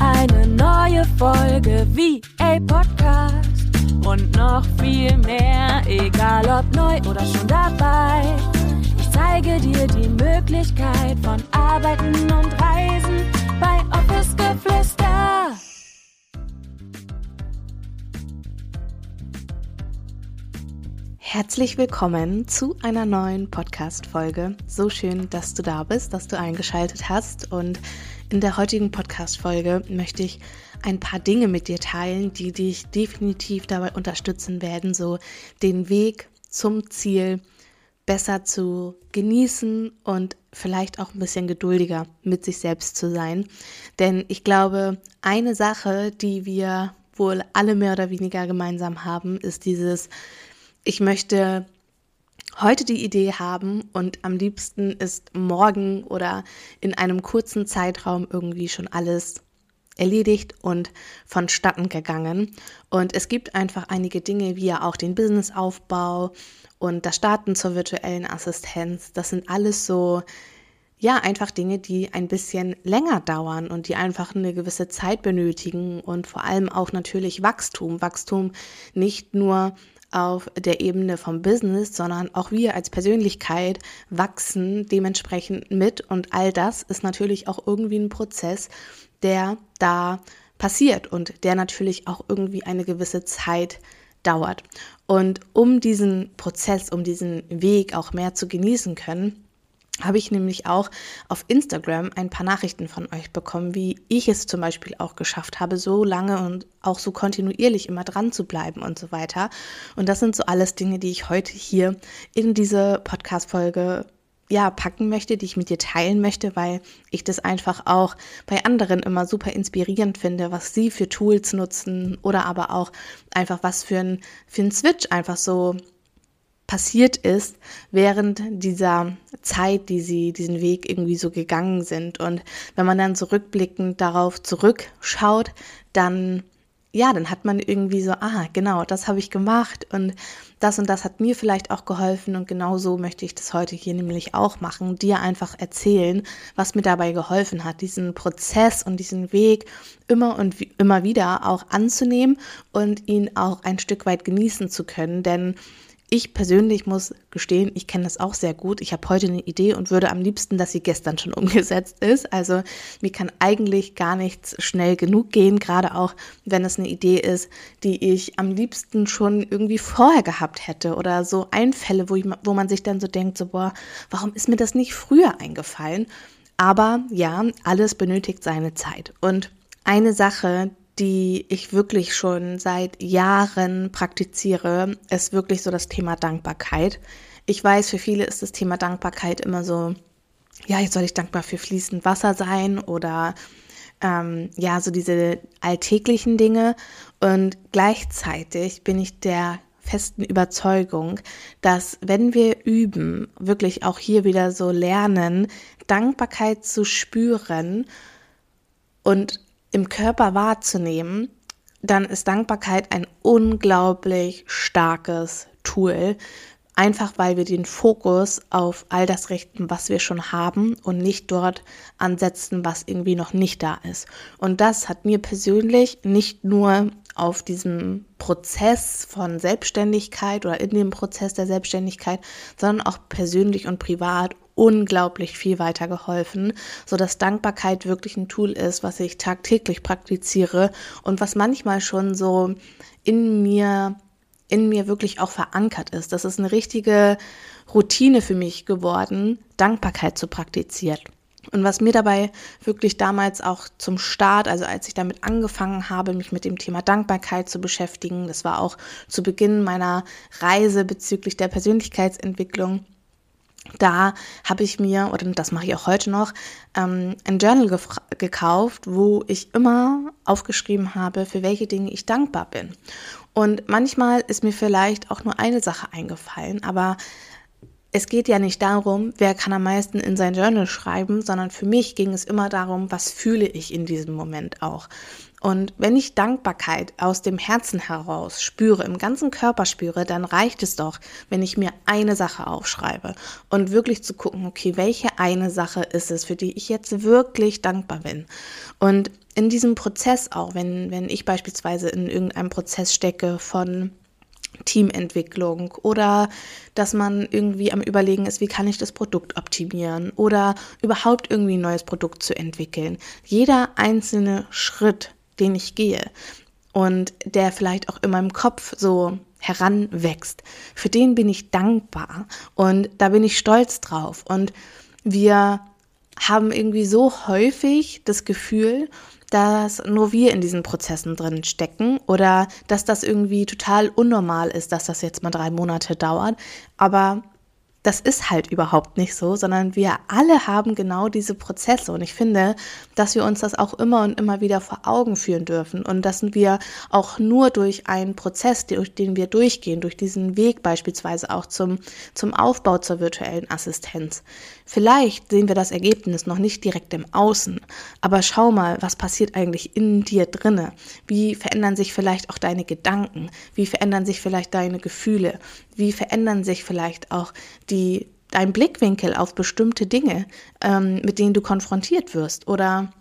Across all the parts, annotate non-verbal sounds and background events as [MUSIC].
eine neue Folge wie a Podcast. Und noch viel mehr, egal ob neu oder schon dabei. Ich zeige dir die Möglichkeit von Arbeiten und Reisen bei Office Geflüster. Herzlich willkommen zu einer neuen Podcast-Folge. So schön, dass du da bist, dass du eingeschaltet hast. Und in der heutigen Podcast-Folge möchte ich ein paar Dinge mit dir teilen, die dich definitiv dabei unterstützen werden, so den Weg zum Ziel besser zu genießen und vielleicht auch ein bisschen geduldiger mit sich selbst zu sein. Denn ich glaube, eine Sache, die wir wohl alle mehr oder weniger gemeinsam haben, ist dieses ich möchte heute die Idee haben und am liebsten ist morgen oder in einem kurzen Zeitraum irgendwie schon alles erledigt und vonstatten gegangen. Und es gibt einfach einige Dinge, wie ja auch den Businessaufbau und das Starten zur virtuellen Assistenz. Das sind alles so, ja, einfach Dinge, die ein bisschen länger dauern und die einfach eine gewisse Zeit benötigen und vor allem auch natürlich Wachstum. Wachstum nicht nur auf der Ebene vom Business, sondern auch wir als Persönlichkeit wachsen dementsprechend mit und all das ist natürlich auch irgendwie ein Prozess, der da passiert und der natürlich auch irgendwie eine gewisse Zeit dauert. Und um diesen Prozess, um diesen Weg auch mehr zu genießen können, habe ich nämlich auch auf Instagram ein paar Nachrichten von euch bekommen, wie ich es zum Beispiel auch geschafft habe, so lange und auch so kontinuierlich immer dran zu bleiben und so weiter. Und das sind so alles Dinge, die ich heute hier in diese Podcast-Folge ja, packen möchte, die ich mit dir teilen möchte, weil ich das einfach auch bei anderen immer super inspirierend finde, was sie für Tools nutzen oder aber auch einfach was für ein, für ein Switch einfach so passiert ist während dieser Zeit, die sie diesen Weg irgendwie so gegangen sind. Und wenn man dann zurückblickend darauf zurückschaut, dann ja, dann hat man irgendwie so, ah, genau, das habe ich gemacht und das und das hat mir vielleicht auch geholfen und genau so möchte ich das heute hier nämlich auch machen, dir einfach erzählen, was mir dabei geholfen hat, diesen Prozess und diesen Weg immer und immer wieder auch anzunehmen und ihn auch ein Stück weit genießen zu können, denn ich persönlich muss gestehen, ich kenne das auch sehr gut. Ich habe heute eine Idee und würde am liebsten, dass sie gestern schon [LAUGHS] umgesetzt ist. Also mir kann eigentlich gar nichts schnell genug gehen, gerade auch wenn es eine Idee ist, die ich am liebsten schon irgendwie vorher gehabt hätte oder so Einfälle, wo, ich, wo man sich dann so denkt, so boah, warum ist mir das nicht früher eingefallen? Aber ja, alles benötigt seine Zeit. Und eine Sache, die ich wirklich schon seit Jahren praktiziere, ist wirklich so das Thema Dankbarkeit. Ich weiß, für viele ist das Thema Dankbarkeit immer so, ja, jetzt soll ich dankbar für fließend Wasser sein oder ähm, ja, so diese alltäglichen Dinge. Und gleichzeitig bin ich der festen Überzeugung, dass wenn wir üben, wirklich auch hier wieder so lernen, Dankbarkeit zu spüren und im Körper wahrzunehmen, dann ist Dankbarkeit ein unglaublich starkes Tool. Einfach weil wir den Fokus auf all das richten, was wir schon haben und nicht dort ansetzen, was irgendwie noch nicht da ist. Und das hat mir persönlich nicht nur auf diesem Prozess von Selbstständigkeit oder in dem Prozess der Selbstständigkeit, sondern auch persönlich und privat unglaublich viel weitergeholfen, so dass Dankbarkeit wirklich ein Tool ist, was ich tagtäglich praktiziere und was manchmal schon so in mir in mir wirklich auch verankert ist. Das ist eine richtige Routine für mich geworden, Dankbarkeit zu praktizieren. Und was mir dabei wirklich damals auch zum Start, also als ich damit angefangen habe, mich mit dem Thema Dankbarkeit zu beschäftigen, das war auch zu Beginn meiner Reise bezüglich der Persönlichkeitsentwicklung, da habe ich mir, oder das mache ich auch heute noch, ähm, ein Journal gekauft, wo ich immer aufgeschrieben habe, für welche Dinge ich dankbar bin. Und manchmal ist mir vielleicht auch nur eine Sache eingefallen, aber es geht ja nicht darum, wer kann am meisten in sein Journal schreiben, sondern für mich ging es immer darum, was fühle ich in diesem Moment auch. Und wenn ich Dankbarkeit aus dem Herzen heraus spüre, im ganzen Körper spüre, dann reicht es doch, wenn ich mir eine Sache aufschreibe und wirklich zu gucken, okay, welche eine Sache ist es, für die ich jetzt wirklich dankbar bin. Und in diesem Prozess auch, wenn, wenn ich beispielsweise in irgendeinem Prozess stecke von Teamentwicklung oder dass man irgendwie am Überlegen ist, wie kann ich das Produkt optimieren oder überhaupt irgendwie ein neues Produkt zu entwickeln. Jeder einzelne Schritt, den ich gehe und der vielleicht auch in meinem Kopf so heranwächst, für den bin ich dankbar und da bin ich stolz drauf. Und wir haben irgendwie so häufig das Gefühl, dass nur wir in diesen Prozessen drin stecken oder dass das irgendwie total unnormal ist, dass das jetzt mal drei Monate dauert. Aber das ist halt überhaupt nicht so, sondern wir alle haben genau diese Prozesse. Und ich finde, dass wir uns das auch immer und immer wieder vor Augen führen dürfen und dass wir auch nur durch einen Prozess, durch den wir durchgehen, durch diesen Weg beispielsweise auch zum, zum Aufbau zur virtuellen Assistenz. Vielleicht sehen wir das Ergebnis noch nicht direkt im Außen, aber schau mal, was passiert eigentlich in dir drinne? Wie verändern sich vielleicht auch deine Gedanken? Wie verändern sich vielleicht deine Gefühle? Wie verändern sich vielleicht auch die, dein Blickwinkel auf bestimmte Dinge, ähm, mit denen du konfrontiert wirst? Oder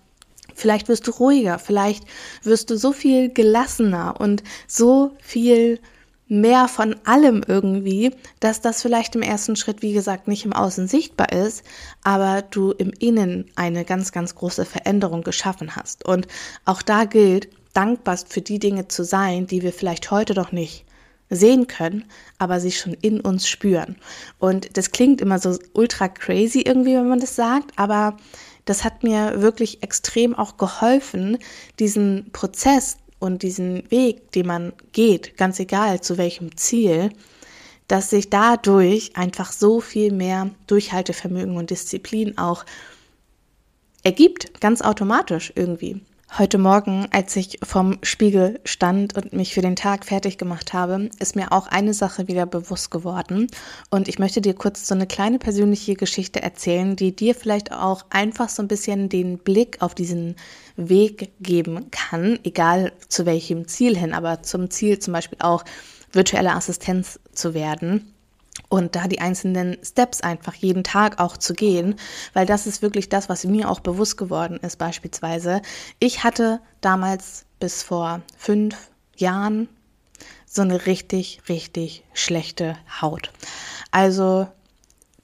vielleicht wirst du ruhiger, vielleicht wirst du so viel gelassener und so viel mehr von allem irgendwie, dass das vielleicht im ersten Schritt, wie gesagt, nicht im Außen sichtbar ist, aber du im Innen eine ganz, ganz große Veränderung geschaffen hast. Und auch da gilt, dankbar für die Dinge zu sein, die wir vielleicht heute noch nicht sehen können, aber sie schon in uns spüren. Und das klingt immer so ultra crazy irgendwie, wenn man das sagt, aber das hat mir wirklich extrem auch geholfen, diesen Prozess und diesen Weg, den man geht, ganz egal zu welchem Ziel, dass sich dadurch einfach so viel mehr Durchhaltevermögen und Disziplin auch ergibt, ganz automatisch irgendwie. Heute Morgen, als ich vom Spiegel stand und mich für den Tag fertig gemacht habe, ist mir auch eine Sache wieder bewusst geworden. Und ich möchte dir kurz so eine kleine persönliche Geschichte erzählen, die dir vielleicht auch einfach so ein bisschen den Blick auf diesen Weg geben kann, egal zu welchem Ziel hin, aber zum Ziel zum Beispiel auch virtuelle Assistenz zu werden und da die einzelnen Steps einfach jeden Tag auch zu gehen, weil das ist wirklich das, was mir auch bewusst geworden ist beispielsweise. Ich hatte damals bis vor fünf Jahren so eine richtig, richtig schlechte Haut. Also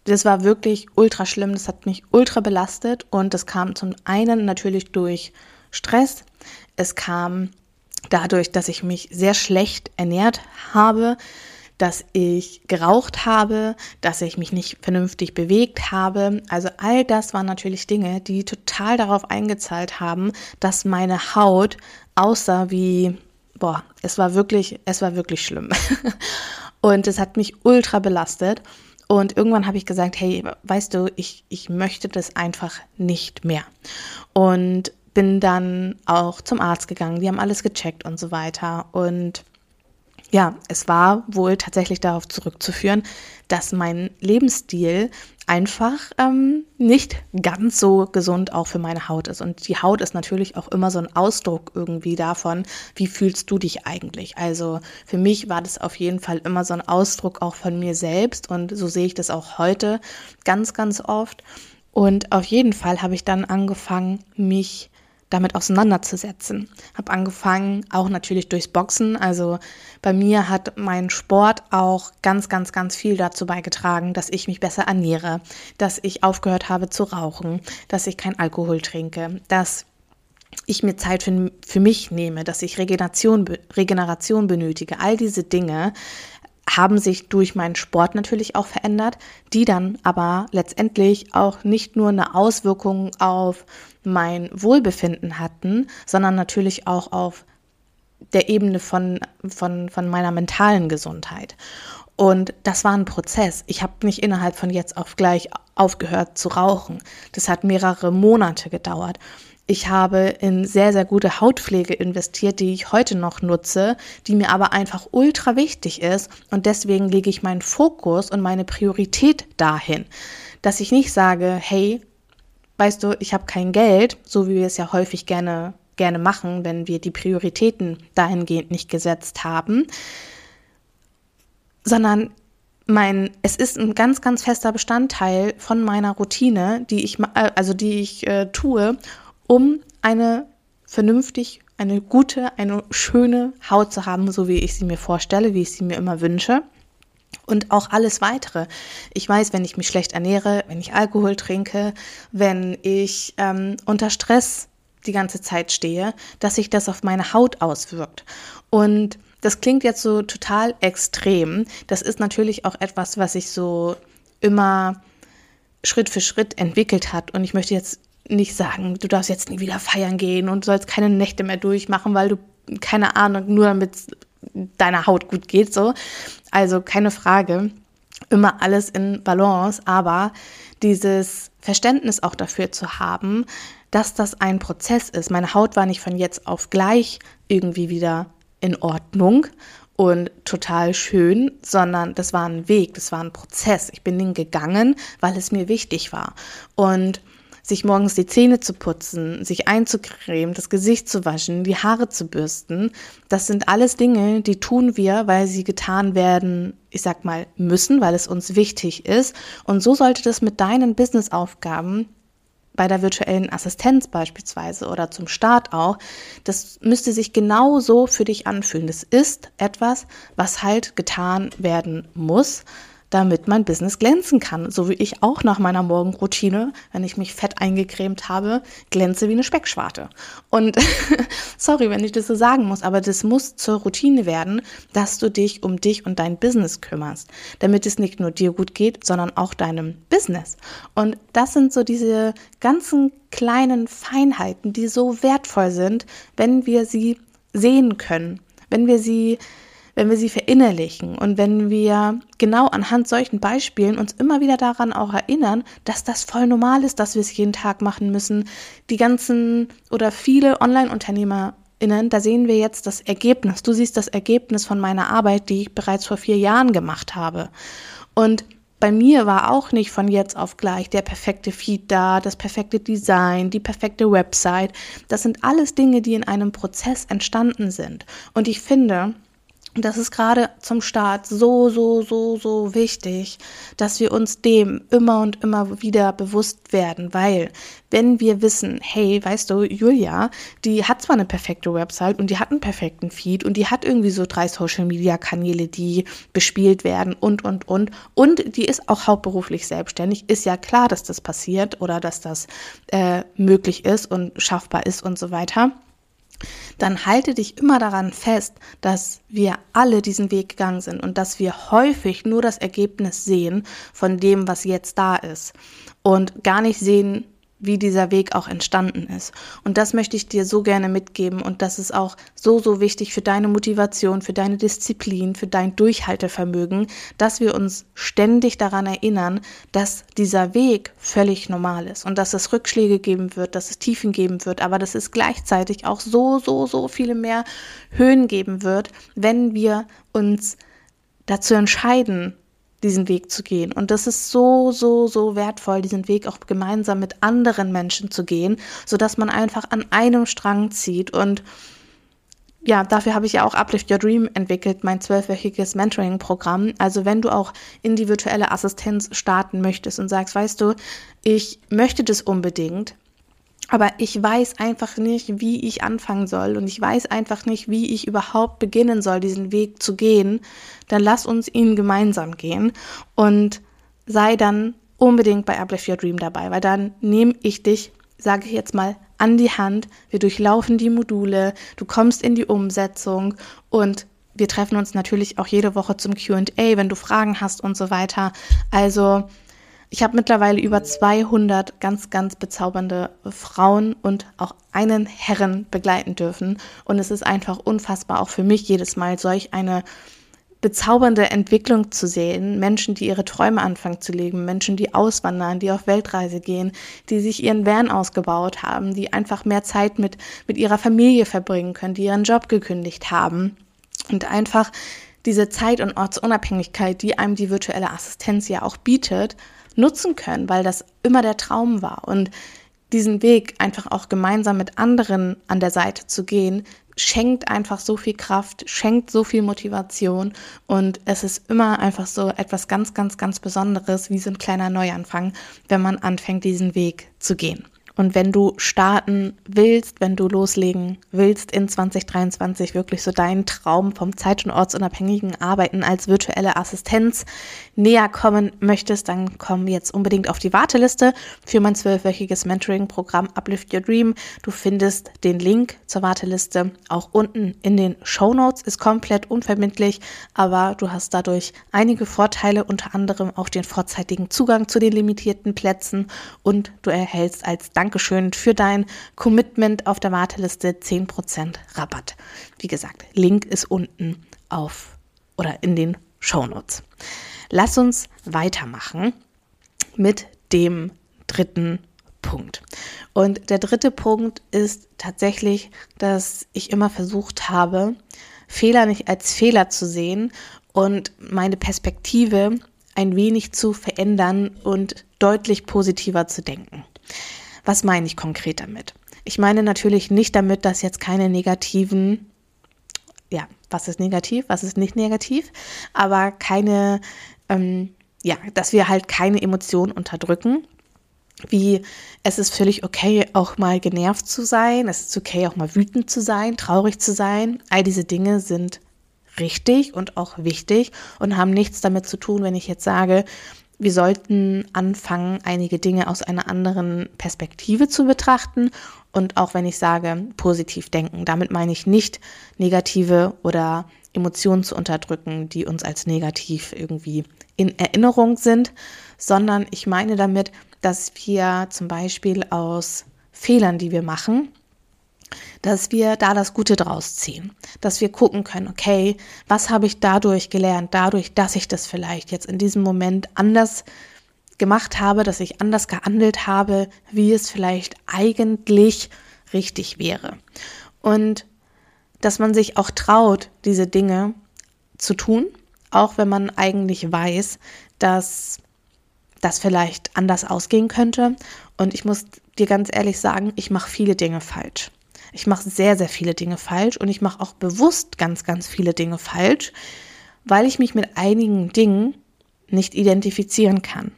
das war wirklich ultra schlimm, das hat mich ultra belastet und das kam zum einen natürlich durch Stress, es kam dadurch, dass ich mich sehr schlecht ernährt habe, dass ich geraucht habe, dass ich mich nicht vernünftig bewegt habe. Also all das waren natürlich Dinge, die total darauf eingezahlt haben, dass meine Haut aussah wie, boah, es war wirklich, es war wirklich schlimm. [LAUGHS] Und es hat mich ultra belastet. Und irgendwann habe ich gesagt, hey, weißt du, ich, ich möchte das einfach nicht mehr. Und bin dann auch zum Arzt gegangen, die haben alles gecheckt und so weiter. Und ja, es war wohl tatsächlich darauf zurückzuführen, dass mein Lebensstil einfach ähm, nicht ganz so gesund auch für meine Haut ist. Und die Haut ist natürlich auch immer so ein Ausdruck irgendwie davon, wie fühlst du dich eigentlich. Also für mich war das auf jeden Fall immer so ein Ausdruck auch von mir selbst und so sehe ich das auch heute ganz, ganz oft. Und auf jeden Fall habe ich dann angefangen, mich damit auseinanderzusetzen. Habe angefangen, auch natürlich durchs Boxen. Also bei mir hat mein Sport auch ganz, ganz, ganz viel dazu beigetragen, dass ich mich besser ernähre, dass ich aufgehört habe zu rauchen, dass ich kein Alkohol trinke, dass ich mir Zeit für, für mich nehme, dass ich Regeneration, Regeneration benötige. All diese Dinge haben sich durch meinen Sport natürlich auch verändert, die dann aber letztendlich auch nicht nur eine Auswirkung auf mein Wohlbefinden hatten, sondern natürlich auch auf der Ebene von, von, von meiner mentalen Gesundheit. Und das war ein Prozess. Ich habe nicht innerhalb von jetzt auf gleich aufgehört zu rauchen. Das hat mehrere Monate gedauert. Ich habe in sehr, sehr gute Hautpflege investiert, die ich heute noch nutze, die mir aber einfach ultra wichtig ist. Und deswegen lege ich meinen Fokus und meine Priorität dahin, dass ich nicht sage, hey, weißt du, ich habe kein Geld, so wie wir es ja häufig gerne, gerne machen, wenn wir die Prioritäten dahingehend nicht gesetzt haben, sondern mein, es ist ein ganz, ganz fester Bestandteil von meiner Routine, die ich, also die ich äh, tue, um eine vernünftig, eine gute, eine schöne Haut zu haben, so wie ich sie mir vorstelle, wie ich sie mir immer wünsche. Und auch alles weitere. Ich weiß, wenn ich mich schlecht ernähre, wenn ich Alkohol trinke, wenn ich ähm, unter Stress die ganze Zeit stehe, dass sich das auf meine Haut auswirkt. Und das klingt jetzt so total extrem. Das ist natürlich auch etwas, was sich so immer Schritt für Schritt entwickelt hat. Und ich möchte jetzt nicht sagen, du darfst jetzt nie wieder feiern gehen und sollst keine Nächte mehr durchmachen, weil du, keine Ahnung, nur damit deiner Haut gut geht, so. Also keine Frage. Immer alles in Balance, aber dieses Verständnis auch dafür zu haben, dass das ein Prozess ist. Meine Haut war nicht von jetzt auf gleich irgendwie wieder in Ordnung und total schön, sondern das war ein Weg, das war ein Prozess. Ich bin den gegangen, weil es mir wichtig war. Und sich morgens die Zähne zu putzen, sich einzucremen, das Gesicht zu waschen, die Haare zu bürsten, das sind alles Dinge, die tun wir, weil sie getan werden, ich sag mal, müssen, weil es uns wichtig ist. Und so sollte das mit deinen Businessaufgaben bei der virtuellen Assistenz beispielsweise oder zum Start auch, das müsste sich genauso für dich anfühlen. Das ist etwas, was halt getan werden muss, damit mein Business glänzen kann. So wie ich auch nach meiner Morgenroutine, wenn ich mich fett eingecremt habe, glänze wie eine Speckschwarte. Und [LAUGHS] sorry, wenn ich das so sagen muss, aber das muss zur Routine werden, dass du dich um dich und dein Business kümmerst, damit es nicht nur dir gut geht, sondern auch deinem Business. Und das sind so diese ganzen kleinen Feinheiten, die so wertvoll sind, wenn wir sie sehen können, wenn wir sie wenn wir sie verinnerlichen und wenn wir genau anhand solchen Beispielen uns immer wieder daran auch erinnern, dass das voll normal ist, dass wir es jeden Tag machen müssen. Die ganzen oder viele Online-UnternehmerInnen, da sehen wir jetzt das Ergebnis. Du siehst das Ergebnis von meiner Arbeit, die ich bereits vor vier Jahren gemacht habe. Und bei mir war auch nicht von jetzt auf gleich der perfekte Feed da, das perfekte Design, die perfekte Website. Das sind alles Dinge, die in einem Prozess entstanden sind. Und ich finde, das ist gerade zum Start so, so, so, so wichtig, dass wir uns dem immer und immer wieder bewusst werden, weil wenn wir wissen, hey, weißt du, Julia, die hat zwar eine perfekte Website und die hat einen perfekten Feed und die hat irgendwie so drei Social-Media-Kanäle, die bespielt werden und, und, und, und die ist auch hauptberuflich selbstständig, ist ja klar, dass das passiert oder dass das äh, möglich ist und schaffbar ist und so weiter dann halte dich immer daran fest, dass wir alle diesen Weg gegangen sind und dass wir häufig nur das Ergebnis sehen von dem, was jetzt da ist. Und gar nicht sehen, wie dieser Weg auch entstanden ist. Und das möchte ich dir so gerne mitgeben und das ist auch so, so wichtig für deine Motivation, für deine Disziplin, für dein Durchhaltevermögen, dass wir uns ständig daran erinnern, dass dieser Weg völlig normal ist und dass es Rückschläge geben wird, dass es Tiefen geben wird, aber dass es gleichzeitig auch so, so, so viele mehr Höhen geben wird, wenn wir uns dazu entscheiden, diesen Weg zu gehen. Und das ist so, so, so wertvoll, diesen Weg auch gemeinsam mit anderen Menschen zu gehen, sodass man einfach an einem Strang zieht. Und ja, dafür habe ich ja auch Uplift Your Dream entwickelt, mein zwölfwöchiges Mentoring-Programm. Also wenn du auch in die virtuelle Assistenz starten möchtest und sagst, weißt du, ich möchte das unbedingt, aber ich weiß einfach nicht, wie ich anfangen soll und ich weiß einfach nicht, wie ich überhaupt beginnen soll, diesen Weg zu gehen, dann lass uns ihn gemeinsam gehen und sei dann unbedingt bei Uplift Your Dream dabei, weil dann nehme ich dich, sage ich jetzt mal, an die Hand, wir durchlaufen die Module, du kommst in die Umsetzung und wir treffen uns natürlich auch jede Woche zum QA, wenn du Fragen hast und so weiter. Also ich habe mittlerweile über 200 ganz, ganz bezaubernde Frauen und auch einen Herren begleiten dürfen. Und es ist einfach unfassbar, auch für mich jedes Mal solch eine bezaubernde Entwicklung zu sehen. Menschen, die ihre Träume anfangen zu leben, Menschen, die auswandern, die auf Weltreise gehen, die sich ihren Van ausgebaut haben, die einfach mehr Zeit mit, mit ihrer Familie verbringen können, die ihren Job gekündigt haben und einfach diese Zeit- und Ortsunabhängigkeit, die einem die virtuelle Assistenz ja auch bietet, nutzen können, weil das immer der Traum war. Und diesen Weg einfach auch gemeinsam mit anderen an der Seite zu gehen, schenkt einfach so viel Kraft, schenkt so viel Motivation und es ist immer einfach so etwas ganz, ganz, ganz Besonderes, wie so ein kleiner Neuanfang, wenn man anfängt, diesen Weg zu gehen. Und wenn du starten willst, wenn du loslegen willst in 2023, wirklich so deinen Traum vom zeit- und ortsunabhängigen Arbeiten als virtuelle Assistenz näher kommen möchtest, dann komm jetzt unbedingt auf die Warteliste für mein zwölfwöchiges Mentoring-Programm Uplift Your Dream. Du findest den Link zur Warteliste auch unten in den Show Notes. Ist komplett unverbindlich, aber du hast dadurch einige Vorteile, unter anderem auch den vorzeitigen Zugang zu den limitierten Plätzen und du erhältst als Dank Dankeschön für dein Commitment auf der Warteliste 10% Rabatt. Wie gesagt, Link ist unten auf oder in den Shownotes. Lass uns weitermachen mit dem dritten Punkt. Und der dritte Punkt ist tatsächlich, dass ich immer versucht habe, Fehler nicht als Fehler zu sehen und meine Perspektive ein wenig zu verändern und deutlich positiver zu denken. Was meine ich konkret damit? Ich meine natürlich nicht damit, dass jetzt keine negativen, ja, was ist negativ, was ist nicht negativ, aber keine, ähm, ja, dass wir halt keine Emotionen unterdrücken. Wie es ist völlig okay, auch mal genervt zu sein, es ist okay, auch mal wütend zu sein, traurig zu sein. All diese Dinge sind richtig und auch wichtig und haben nichts damit zu tun, wenn ich jetzt sage, wir sollten anfangen, einige Dinge aus einer anderen Perspektive zu betrachten. Und auch wenn ich sage, positiv denken, damit meine ich nicht negative oder Emotionen zu unterdrücken, die uns als negativ irgendwie in Erinnerung sind, sondern ich meine damit, dass wir zum Beispiel aus Fehlern, die wir machen, dass wir da das Gute draus ziehen, dass wir gucken können, okay, was habe ich dadurch gelernt, dadurch, dass ich das vielleicht jetzt in diesem Moment anders gemacht habe, dass ich anders gehandelt habe, wie es vielleicht eigentlich richtig wäre. Und dass man sich auch traut, diese Dinge zu tun, auch wenn man eigentlich weiß, dass das vielleicht anders ausgehen könnte. Und ich muss dir ganz ehrlich sagen, ich mache viele Dinge falsch. Ich mache sehr, sehr viele Dinge falsch und ich mache auch bewusst ganz, ganz viele Dinge falsch, weil ich mich mit einigen Dingen nicht identifizieren kann.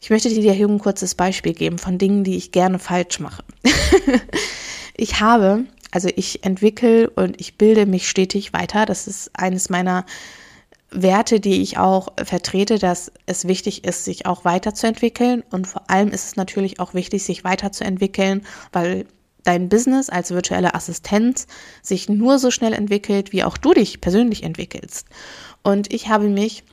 Ich möchte dir hier ein kurzes Beispiel geben von Dingen, die ich gerne falsch mache. [LAUGHS] ich habe, also ich entwickle und ich bilde mich stetig weiter. Das ist eines meiner Werte, die ich auch vertrete, dass es wichtig ist, sich auch weiterzuentwickeln. Und vor allem ist es natürlich auch wichtig, sich weiterzuentwickeln, weil dein Business als virtuelle Assistenz sich nur so schnell entwickelt, wie auch du dich persönlich entwickelst. Und ich habe mich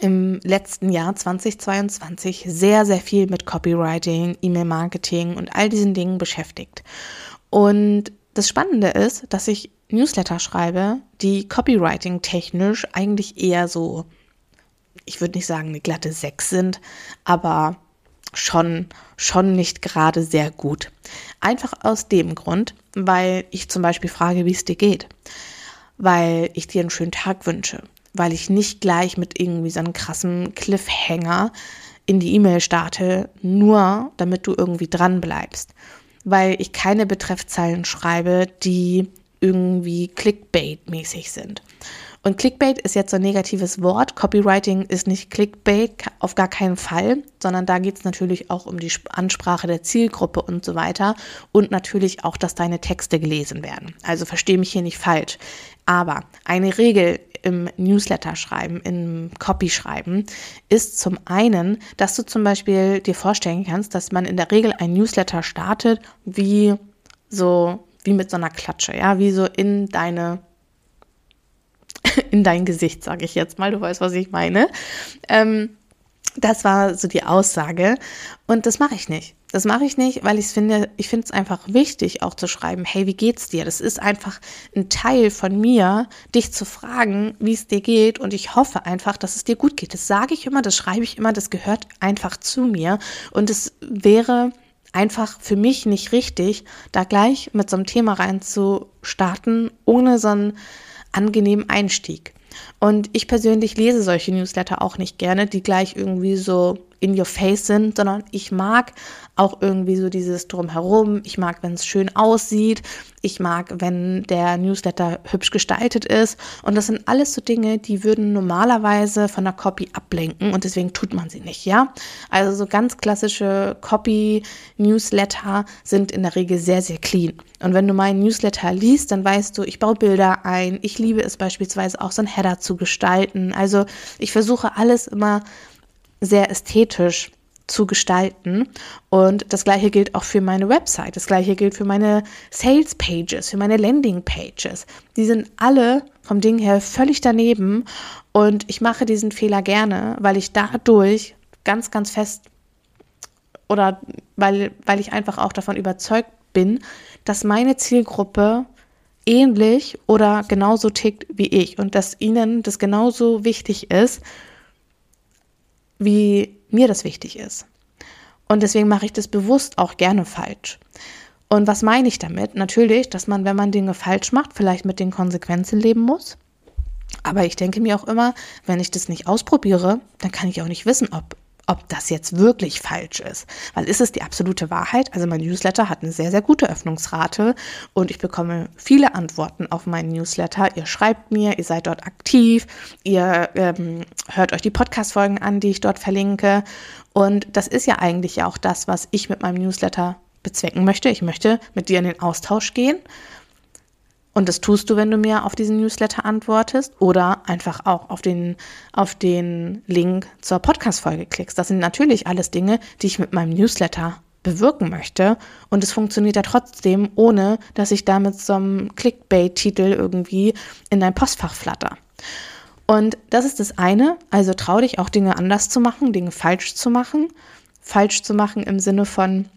im letzten Jahr 2022 sehr, sehr viel mit Copywriting, E-Mail-Marketing und all diesen Dingen beschäftigt. Und das Spannende ist, dass ich Newsletter schreibe, die Copywriting technisch eigentlich eher so, ich würde nicht sagen eine glatte Sechs sind, aber schon, schon nicht gerade sehr gut. Einfach aus dem Grund, weil ich zum Beispiel frage, wie es dir geht. Weil ich dir einen schönen Tag wünsche. Weil ich nicht gleich mit irgendwie so einem krassen Cliffhanger in die E-Mail starte, nur damit du irgendwie dran bleibst. Weil ich keine Betreffzeilen schreibe, die irgendwie Clickbait-mäßig sind. Und Clickbait ist jetzt so ein negatives Wort. Copywriting ist nicht Clickbait, auf gar keinen Fall, sondern da geht es natürlich auch um die Ansprache der Zielgruppe und so weiter. Und natürlich auch, dass deine Texte gelesen werden. Also verstehe mich hier nicht falsch. Aber eine Regel im Newsletter schreiben, im Copy schreiben, ist zum einen, dass du zum Beispiel dir vorstellen kannst, dass man in der Regel ein Newsletter startet wie so, wie mit so einer Klatsche, ja, wie so in deine [LAUGHS] in dein Gesicht, sage ich jetzt mal. Du weißt, was ich meine. Ähm, das war so die Aussage. Und das mache ich nicht. Das mache ich nicht, weil ich finde, ich finde es einfach wichtig, auch zu schreiben, hey, wie geht's dir? Das ist einfach ein Teil von mir, dich zu fragen, wie es dir geht. Und ich hoffe einfach, dass es dir gut geht. Das sage ich immer, das schreibe ich immer, das gehört einfach zu mir. Und es wäre einfach für mich nicht richtig, da gleich mit so einem Thema rein zu starten, ohne so ein angenehmen Einstieg. Und ich persönlich lese solche Newsletter auch nicht gerne, die gleich irgendwie so in your face sind, sondern ich mag auch irgendwie so dieses Drumherum. Ich mag, wenn es schön aussieht. Ich mag, wenn der Newsletter hübsch gestaltet ist. Und das sind alles so Dinge, die würden normalerweise von der Copy ablenken und deswegen tut man sie nicht, ja? Also so ganz klassische Copy-Newsletter sind in der Regel sehr, sehr clean. Und wenn du meinen Newsletter liest, dann weißt du, ich baue Bilder ein. Ich liebe es beispielsweise auch so ein Header zu gestalten. Also ich versuche alles immer sehr ästhetisch zu gestalten. Und das gleiche gilt auch für meine Website. Das gleiche gilt für meine Sales Pages, für meine Landing Pages. Die sind alle vom Ding her völlig daneben. Und ich mache diesen Fehler gerne, weil ich dadurch ganz, ganz fest oder weil, weil ich einfach auch davon überzeugt bin, dass meine Zielgruppe ähnlich oder genauso tickt wie ich und dass ihnen das genauso wichtig ist, wie mir das wichtig ist. Und deswegen mache ich das bewusst auch gerne falsch. Und was meine ich damit? Natürlich, dass man, wenn man Dinge falsch macht, vielleicht mit den Konsequenzen leben muss. Aber ich denke mir auch immer, wenn ich das nicht ausprobiere, dann kann ich auch nicht wissen, ob ob das jetzt wirklich falsch ist. Weil ist es die absolute Wahrheit? Also mein Newsletter hat eine sehr, sehr gute Öffnungsrate und ich bekomme viele Antworten auf meinen Newsletter. Ihr schreibt mir, ihr seid dort aktiv, ihr ähm, hört euch die Podcast-Folgen an, die ich dort verlinke. Und das ist ja eigentlich auch das, was ich mit meinem Newsletter bezwecken möchte. Ich möchte mit dir in den Austausch gehen und das tust du, wenn du mir auf diesen Newsletter antwortest oder einfach auch auf den, auf den Link zur Podcast-Folge klickst. Das sind natürlich alles Dinge, die ich mit meinem Newsletter bewirken möchte. Und es funktioniert ja trotzdem, ohne dass ich damit so einem Clickbait-Titel irgendwie in dein Postfach flatter. Und das ist das eine. Also trau dich auch Dinge anders zu machen, Dinge falsch zu machen. Falsch zu machen im Sinne von,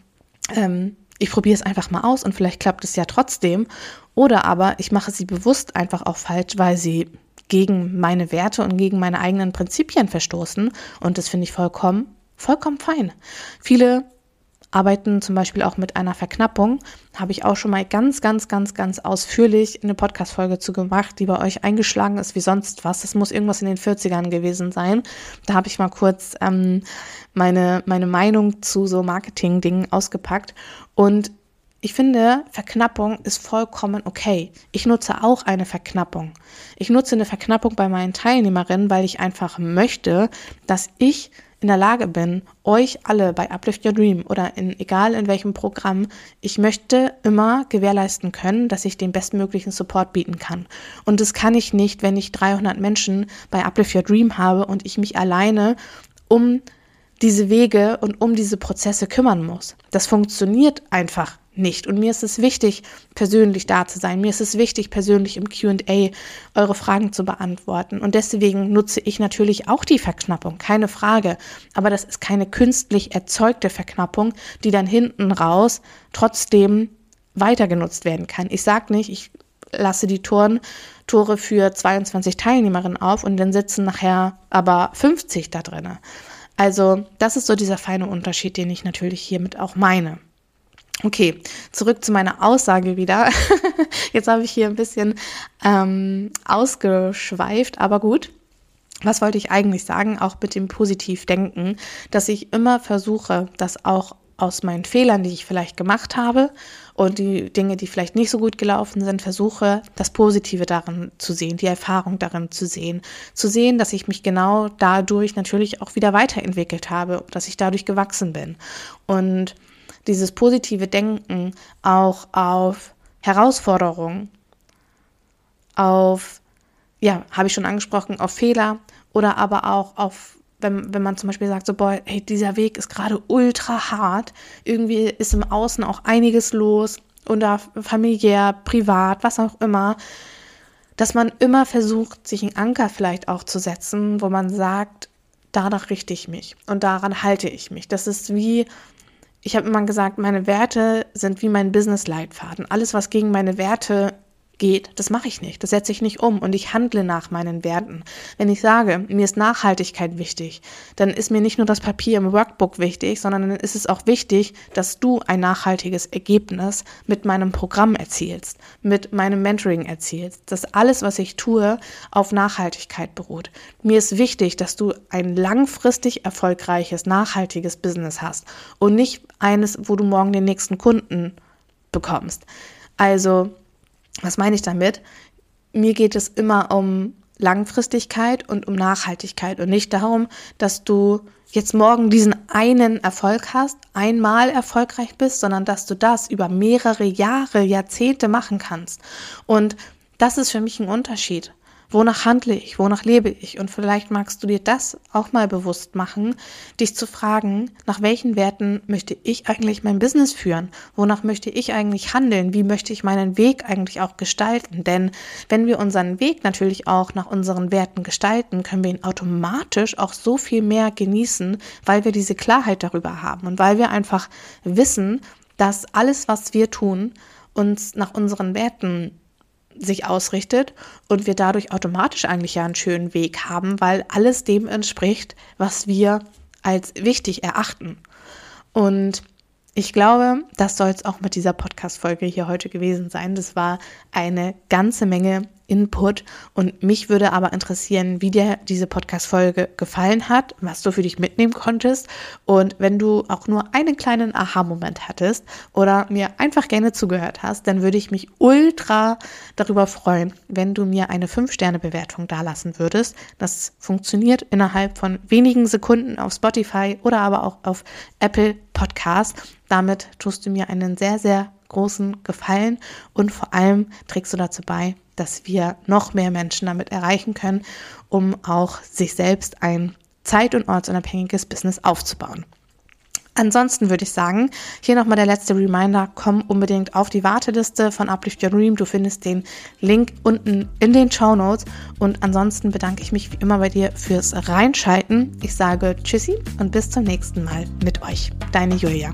ähm, ich probiere es einfach mal aus und vielleicht klappt es ja trotzdem. Oder aber ich mache sie bewusst einfach auch falsch, weil sie gegen meine Werte und gegen meine eigenen Prinzipien verstoßen. Und das finde ich vollkommen, vollkommen fein. Viele arbeiten zum Beispiel auch mit einer Verknappung. Habe ich auch schon mal ganz, ganz, ganz, ganz ausführlich eine Podcast-Folge zu gemacht, die bei euch eingeschlagen ist wie sonst was. Das muss irgendwas in den 40ern gewesen sein. Da habe ich mal kurz ähm, meine, meine Meinung zu so Marketing-Dingen ausgepackt. Und ich finde, Verknappung ist vollkommen okay. Ich nutze auch eine Verknappung. Ich nutze eine Verknappung bei meinen Teilnehmerinnen, weil ich einfach möchte, dass ich in der Lage bin, euch alle bei Uplift Your Dream oder in egal in welchem Programm, ich möchte immer gewährleisten können, dass ich den bestmöglichen Support bieten kann. Und das kann ich nicht, wenn ich 300 Menschen bei Uplift Your Dream habe und ich mich alleine um diese Wege und um diese Prozesse kümmern muss. Das funktioniert einfach nicht. Und mir ist es wichtig, persönlich da zu sein. Mir ist es wichtig, persönlich im QA eure Fragen zu beantworten. Und deswegen nutze ich natürlich auch die Verknappung, keine Frage. Aber das ist keine künstlich erzeugte Verknappung, die dann hinten raus trotzdem weiter genutzt werden kann. Ich sage nicht, ich lasse die Toren, Tore für 22 Teilnehmerinnen auf und dann sitzen nachher aber 50 da drin. Also das ist so dieser feine Unterschied, den ich natürlich hiermit auch meine. Okay, zurück zu meiner Aussage wieder. [LAUGHS] Jetzt habe ich hier ein bisschen ähm, ausgeschweift, aber gut. Was wollte ich eigentlich sagen, auch mit dem Positivdenken, dass ich immer versuche, das auch aus meinen Fehlern, die ich vielleicht gemacht habe und die Dinge, die vielleicht nicht so gut gelaufen sind, versuche, das Positive darin zu sehen, die Erfahrung darin zu sehen, zu sehen, dass ich mich genau dadurch natürlich auch wieder weiterentwickelt habe, dass ich dadurch gewachsen bin. Und dieses positive Denken auch auf Herausforderungen, auf, ja, habe ich schon angesprochen, auf Fehler oder aber auch auf, wenn, wenn man zum Beispiel sagt, so, boah, hey, dieser Weg ist gerade ultra hart, irgendwie ist im Außen auch einiges los oder familiär, privat, was auch immer, dass man immer versucht, sich einen Anker vielleicht auch zu setzen, wo man sagt, danach richte ich mich und daran halte ich mich. Das ist wie ich habe immer gesagt, meine Werte sind wie mein Business-Leitfaden. Alles, was gegen meine Werte geht. Das mache ich nicht. Das setze ich nicht um und ich handle nach meinen Werten. Wenn ich sage, mir ist Nachhaltigkeit wichtig, dann ist mir nicht nur das Papier im Workbook wichtig, sondern dann ist es auch wichtig, dass du ein nachhaltiges Ergebnis mit meinem Programm erzielst, mit meinem Mentoring erzielst, dass alles, was ich tue, auf Nachhaltigkeit beruht. Mir ist wichtig, dass du ein langfristig erfolgreiches, nachhaltiges Business hast und nicht eines, wo du morgen den nächsten Kunden bekommst. Also was meine ich damit? Mir geht es immer um Langfristigkeit und um Nachhaltigkeit und nicht darum, dass du jetzt morgen diesen einen Erfolg hast, einmal erfolgreich bist, sondern dass du das über mehrere Jahre, Jahrzehnte machen kannst. Und das ist für mich ein Unterschied. Wonach handle ich? Wonach lebe ich? Und vielleicht magst du dir das auch mal bewusst machen, dich zu fragen, nach welchen Werten möchte ich eigentlich mein Business führen? Wonach möchte ich eigentlich handeln? Wie möchte ich meinen Weg eigentlich auch gestalten? Denn wenn wir unseren Weg natürlich auch nach unseren Werten gestalten, können wir ihn automatisch auch so viel mehr genießen, weil wir diese Klarheit darüber haben und weil wir einfach wissen, dass alles, was wir tun, uns nach unseren Werten sich ausrichtet und wir dadurch automatisch eigentlich ja einen schönen Weg haben, weil alles dem entspricht, was wir als wichtig erachten. Und ich glaube, das soll es auch mit dieser Podcast-Folge hier heute gewesen sein. Das war eine ganze Menge Input und mich würde aber interessieren, wie dir diese Podcast-Folge gefallen hat, was du für dich mitnehmen konntest und wenn du auch nur einen kleinen Aha-Moment hattest oder mir einfach gerne zugehört hast, dann würde ich mich ultra darüber freuen, wenn du mir eine 5-Sterne-Bewertung dalassen würdest. Das funktioniert innerhalb von wenigen Sekunden auf Spotify oder aber auch auf Apple Podcast. Damit tust du mir einen sehr, sehr großen Gefallen und vor allem trägst du dazu bei, dass wir noch mehr Menschen damit erreichen können, um auch sich selbst ein zeit- und ortsunabhängiges Business aufzubauen. Ansonsten würde ich sagen, hier nochmal der letzte Reminder, komm unbedingt auf die Warteliste von Uplift Your Dream. Du findest den Link unten in den Show Notes. Und ansonsten bedanke ich mich wie immer bei dir fürs Reinschalten. Ich sage Tschüssi und bis zum nächsten Mal mit euch. Deine Julia.